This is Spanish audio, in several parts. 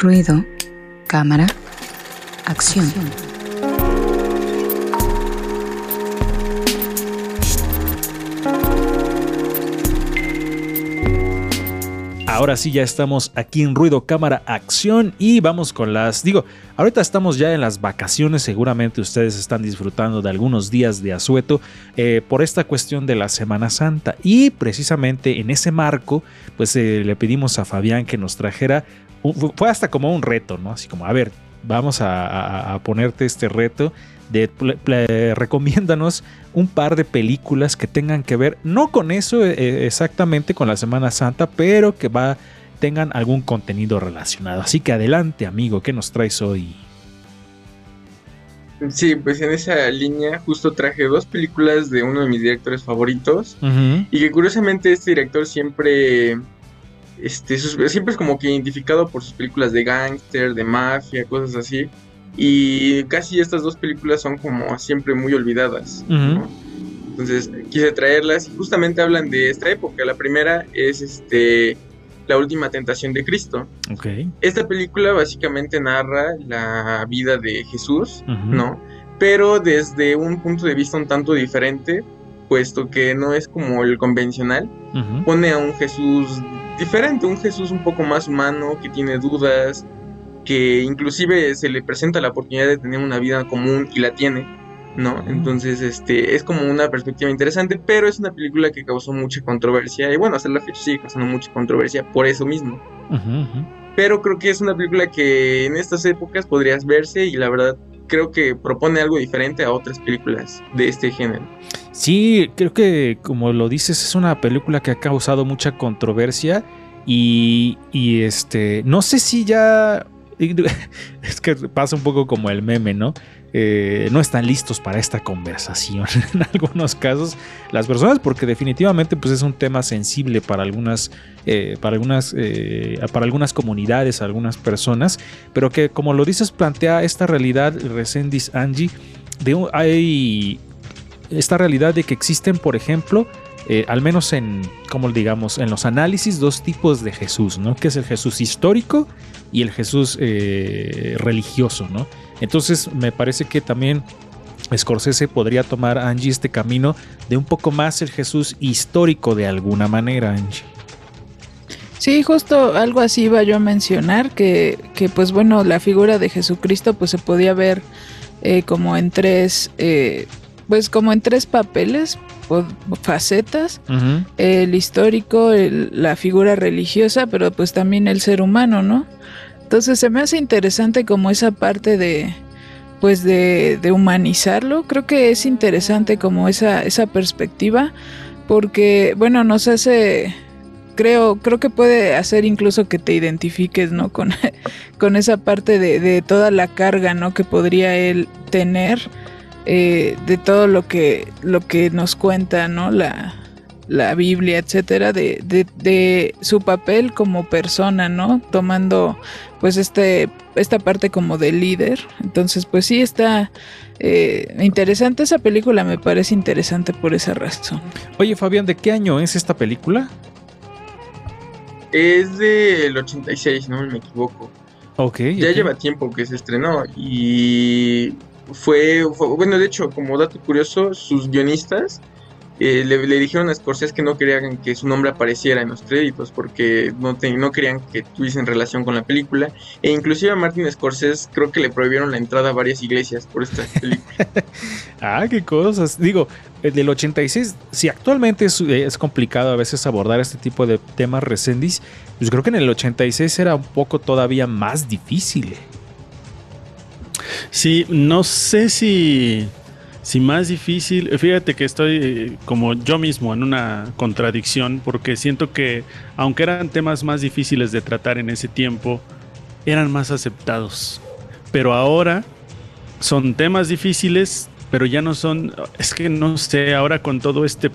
Ruido, cámara, acción. Ahora sí ya estamos aquí en Ruido Cámara Acción y vamos con las, digo, ahorita estamos ya en las vacaciones, seguramente ustedes están disfrutando de algunos días de asueto eh, por esta cuestión de la Semana Santa y precisamente en ese marco pues eh, le pedimos a Fabián que nos trajera, fue hasta como un reto, ¿no? Así como, a ver, vamos a ponerte este reto de, recomiéndanos un par de películas que tengan que ver, no con eso eh, eh, exactamente con la Semana Santa, pero que va, tengan algún contenido relacionado. Así que adelante, amigo, ¿qué nos traes hoy? Sí, pues en esa línea justo traje dos películas de uno de mis directores favoritos y que curiosamente este director siempre este, siempre es como que identificado por sus películas de gángster, de mafia, cosas así. Y casi estas dos películas son como siempre muy olvidadas. Entonces quise traerlas y justamente hablan de esta época. La primera es este La última tentación de Cristo. Okay. Esta película básicamente narra la vida de Jesús, ¿no? Pero desde un punto de vista un tanto diferente, puesto que no es como el convencional. Pone a un Jesús diferente, un Jesús un poco más humano, que tiene dudas, que inclusive se le presenta la oportunidad de tener una vida común y la tiene, ¿no? Entonces, este, es como una perspectiva interesante, pero es una película que causó mucha controversia y bueno, hasta la fecha sigue causando mucha controversia por eso mismo. Pero creo que es una película que en estas épocas podrías verse y la verdad creo que propone algo diferente a otras películas de este género. Sí, creo que como lo dices, es una película que ha causado mucha controversia y, y este, no sé si ya es que pasa un poco como el meme, ¿no? Eh, no están listos para esta conversación en algunos casos las personas porque definitivamente pues es un tema sensible para algunas eh, para algunas eh, para algunas comunidades algunas personas pero que como lo dices plantea esta realidad Resendis Angie de hay esta realidad de que existen por ejemplo al menos en, como digamos, en los análisis, dos tipos de Jesús, ¿no? Que es el Jesús histórico y el Jesús eh, religioso, ¿no? Entonces me parece que también Scorsese podría tomar Angie este camino de un poco más el Jesús histórico de alguna manera, Angie. Sí, justo algo así iba yo a mencionar, que, que pues bueno, la figura de Jesucristo pues se podía ver eh, como en tres, eh, pues como en tres papeles, o facetas, el histórico, la figura religiosa, pero pues también el ser humano, ¿no? Entonces se me hace interesante como esa parte de pues de, humanizarlo. Creo que es interesante como esa, esa perspectiva. Porque, bueno, nos hace. Creo, creo que puede hacer incluso que te identifiques, ¿no? Con, con esa parte de, de, toda la carga, ¿no? Que podría él tener. Eh, de todo lo que, lo que nos cuenta, ¿no? La, la Biblia, etcétera, de, de, su papel como persona, ¿no? Tomando pues este, esta parte como de líder. Entonces, pues sí está eh, interesante esa película, me parece interesante por esa razón. Oye, Fabián, ¿de qué año es esta película? Es del 86, no me equivoco. Ok. Ya lleva tiempo que se estrenó y fue, bueno, de hecho, como dato curioso, sus guionistas eh, le, dijeron a Scorsese que no querían que su nombre apareciera en los créditos porque no, no querían que tuviesen relación con la película. E inclusive a Martin Scorsese creo que le prohibieron la entrada a varias iglesias por esta película. ah, qué cosas. Digo, el del 86, si actualmente es, complicado a veces abordar este tipo de temas recendis, pues creo que en el 86 era un poco todavía más difícil. Sí, no sé si si más difícil, fíjate que estoy eh, como yo mismo en una contradicción porque siento que aunque eran temas más difíciles de tratar en ese tiempo, eran más aceptados. Pero ahora son temas difíciles, pero ya no son, es que no sé, ahora con todo este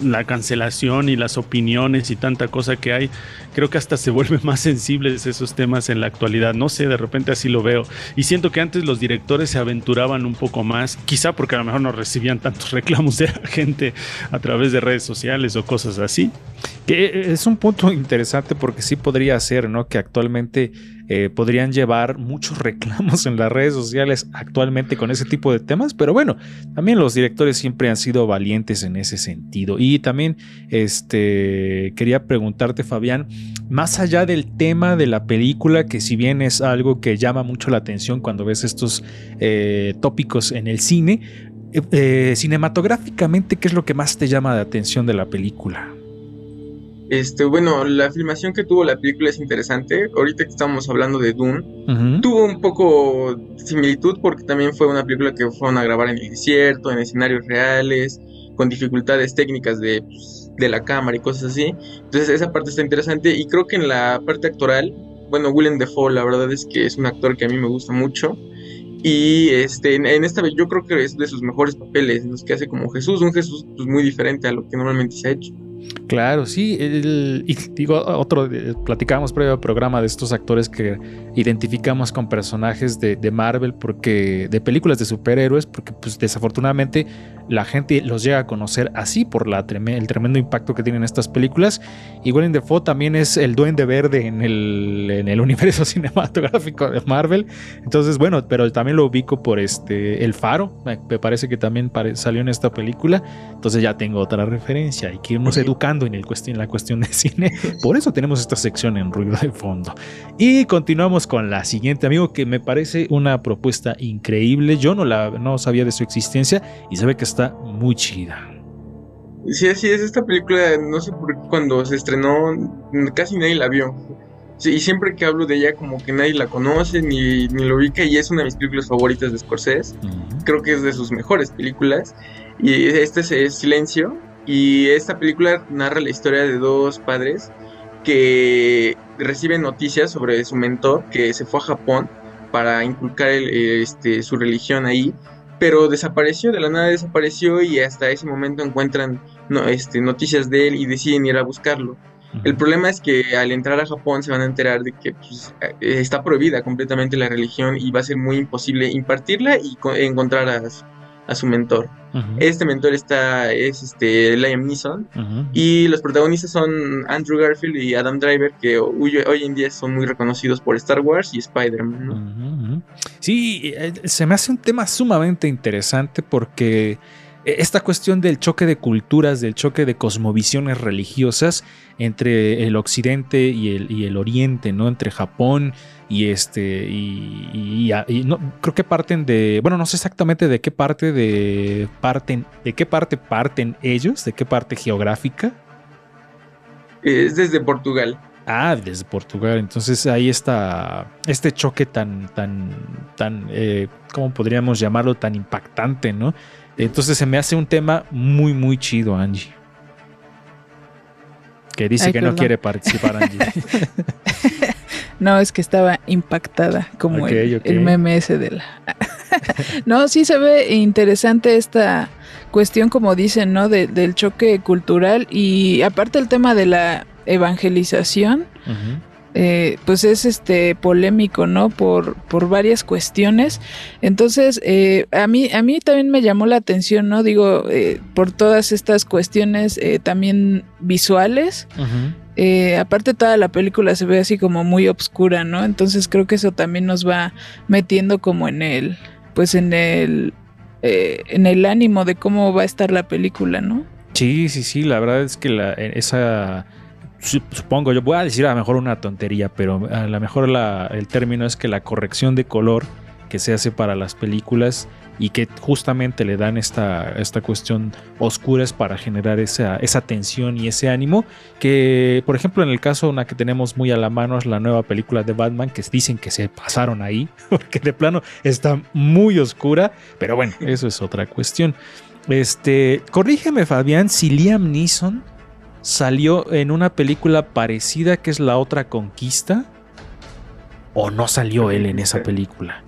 la cancelación y las opiniones y tanta cosa que hay, creo que hasta se vuelven más sensibles esos temas en la actualidad. No sé, de repente así lo veo. Y siento que antes los directores se aventuraban un poco más, quizá porque a lo mejor no recibían tantos reclamos de la gente a través de redes sociales o cosas así. Que es un punto interesante porque sí podría ser, ¿no? Que actualmente eh, podrían llevar muchos reclamos en las redes sociales actualmente con ese tipo de temas, pero bueno, también los directores siempre han sido valientes en ese sentido. Y también este, quería preguntarte, Fabián, más allá del tema de la película, que si bien es algo que llama mucho la atención cuando ves estos eh, tópicos en el cine, eh, cinematográficamente, ¿qué es lo que más te llama la atención de la película? Este, bueno, la filmación que tuvo la película es interesante. Ahorita que estamos hablando de Dune, tuvo un poco similitud porque también fue una película que fueron a grabar en el desierto, en escenarios reales, con dificultades técnicas de, pues, de la cámara y cosas así. Entonces esa parte está interesante y creo que en la parte actoral, bueno, Willem Dafoe la verdad es que es un actor que a mí me gusta mucho. Y este, en, esta vez yo creo que es de sus mejores papeles, los que hace como Jesús, un Jesús pues, muy diferente a lo que normalmente se ha hecho. Claro, sí. y digo, otro, eh, platicábamos previo al programa de estos actores que identificamos con personajes de, Marvel, porque de películas de superhéroes, porque pues desafortunadamente la gente los llega a conocer así por la el tremendo impacto que tienen estas películas. Y Willem Dafoe también es el duende verde en el, en el universo cinematográfico de Marvel. Entonces, bueno, pero también lo ubico por este El Faro, me parece que también salió en esta película. Entonces ya tengo otra referencia. Hay que irnos educando en, el en la cuestión de cine. Por eso tenemos esta sección en ruido de fondo. Y continuamos con la siguiente, amigo, que me parece una propuesta increíble. Yo no, la, no sabía de su existencia y se ve que está muy chida. Sí, así es. Esta película, no sé por qué cuando se estrenó, casi nadie la vio. y siempre que hablo de ella, como que nadie la conoce ni, ni lo ubica. Y es una de mis películas favoritas de Scorsese. Creo que es de sus mejores películas. Y este es Silencio. Y esta película narra la historia de dos padres que reciben noticias sobre su mentor que se fue a Japón para inculcar este, su religión ahí, pero desapareció, de la nada desapareció y hasta ese momento encuentran este, noticias de él y deciden ir a buscarlo. El problema es que al entrar a Japón se van a enterar de que pues, eh, está prohibida completamente la religión y va a ser muy imposible impartirla y encontrar a, a su mentor. Este mentor está, es este, Liam Neeson. Y los protagonistas son Andrew Garfield y Adam Driver, que hoy, en día son muy reconocidos por Star Wars y Spider-Man. Sí, eh, se me hace un tema sumamente interesante porque esta cuestión del choque de culturas, del choque de cosmovisiones religiosas entre el occidente y el, y el oriente, ¿no? Entre Japón y este y, no, creo que parten de bueno no sé exactamente de qué parte de parten de qué parte parten ellos de qué parte geográfica. Es desde Portugal. Ah desde Portugal. Entonces ahí está este choque tan tan tan eh, cómo podríamos llamarlo tan impactante no entonces se me hace un tema muy muy chido Angie. Que dice que no quiere participar Angie. No, es que estaba impactada como el, meme ese de la... no, sí se ve interesante esta cuestión, como dicen, ¿no? del choque cultural y aparte el tema de la evangelización. Eh, pues es este polémico, ¿no? Por, por varias cuestiones. Entonces, eh, a mí, a mí también me llamó la atención, ¿no? Digo, eh, por todas estas cuestiones también visuales. Eh, aparte toda la película se ve así como muy obscura, ¿no? Entonces creo que eso también nos va metiendo como en el, pues en el, eh, en el ánimo de cómo va a estar la película, ¿no? Sí, sí, sí, la verdad es que la, esa, supongo, yo voy a decir a lo mejor una tontería, pero a lo mejor el término es que la corrección de color que se hace para las películas y que justamente le dan esta, esta cuestión oscura es para generar esa, esa tensión y ese ánimo que por ejemplo en el caso una que tenemos muy a la mano es la nueva película de Batman que dicen que se pasaron ahí porque de plano está muy oscura pero bueno eso es otra cuestión. Este corrígeme Fabián si Liam Neeson salió en una película parecida que es la otra conquista o no salió él en esa película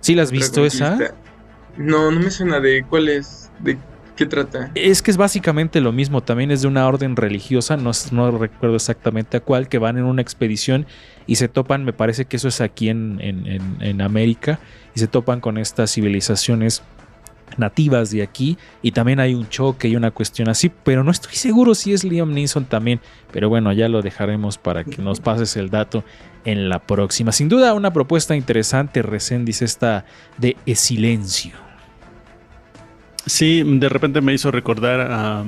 ¿Sí la has visto esa? No, no me suena de cuál es, de qué trata. Es que es básicamente lo mismo, también es de una orden religiosa, no, no recuerdo exactamente a cuál, que van en una expedición y se topan, me parece que eso es aquí en, en, en, América, y se topan con estas civilizaciones nativas de aquí y también hay un choque y una cuestión así, pero no estoy seguro si es Liam Neeson también, pero bueno, ya lo dejaremos para que nos pases el dato en la próxima. Sin duda una propuesta interesante, dice esta de Silencio. Sí, de repente me hizo recordar a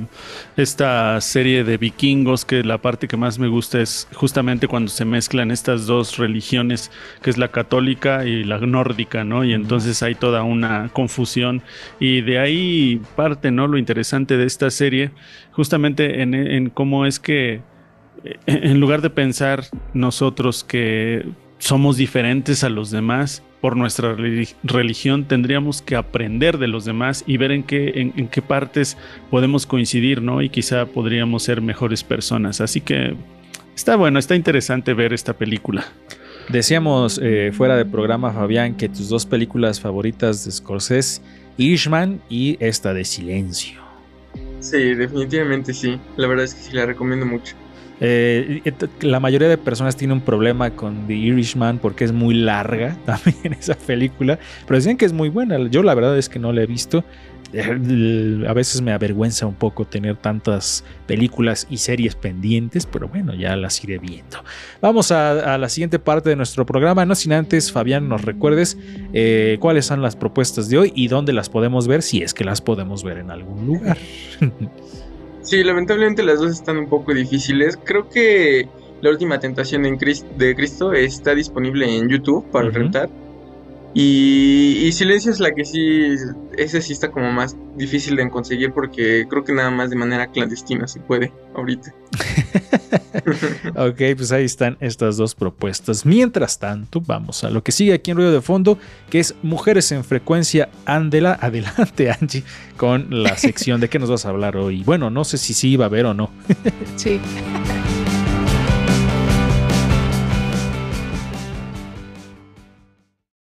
esta serie de vikingos que la parte que más me gusta es justamente cuando se mezclan estas dos religiones, que es la católica y la nórdica, ¿no? Y entonces hay toda una confusión y de ahí parte, ¿no? Lo interesante de esta serie, justamente en, en cómo es que en lugar de pensar nosotros que somos diferentes a los demás, por nuestra religión tendríamos que aprender de los demás y ver en qué, en, qué partes podemos coincidir, ¿no? Y quizá podríamos ser mejores personas. Así que está bueno, está interesante ver esta película. Decíamos eh, fuera de programa, Fabián, que tus dos películas favoritas de Scorsese, Irishman y esta de Silencio. Sí, definitivamente sí. La verdad es que sí la recomiendo mucho. Eh, la mayoría de personas tiene un problema con The Irishman porque es muy larga también esa película, pero dicen que es muy buena. Yo la verdad es que no la he visto. Eh, a veces me avergüenza un poco tener tantas películas y series pendientes, pero bueno, ya las iré viendo. Vamos a, la siguiente parte de nuestro programa, no sin antes, Fabián, nos recuerdes eh, cuáles son las propuestas de hoy y dónde las podemos ver, si es que las podemos ver en algún lugar. Sí, lamentablemente las dos están un poco difíciles. Creo que La última tentación de Cristo está disponible en YouTube para rentar. Y, Silencio es la que sí, ese sí está como más difícil de conseguir porque creo que nada más de manera clandestina se puede ahorita. ok, pues ahí están estas dos propuestas. Mientras tanto, vamos a lo que sigue aquí en Ruido de Fondo, que es Mujeres en Frecuencia. Andela, adelante Angie, con la sección de qué nos vas a hablar hoy. Bueno, no sé si sí iba a haber o no. sí.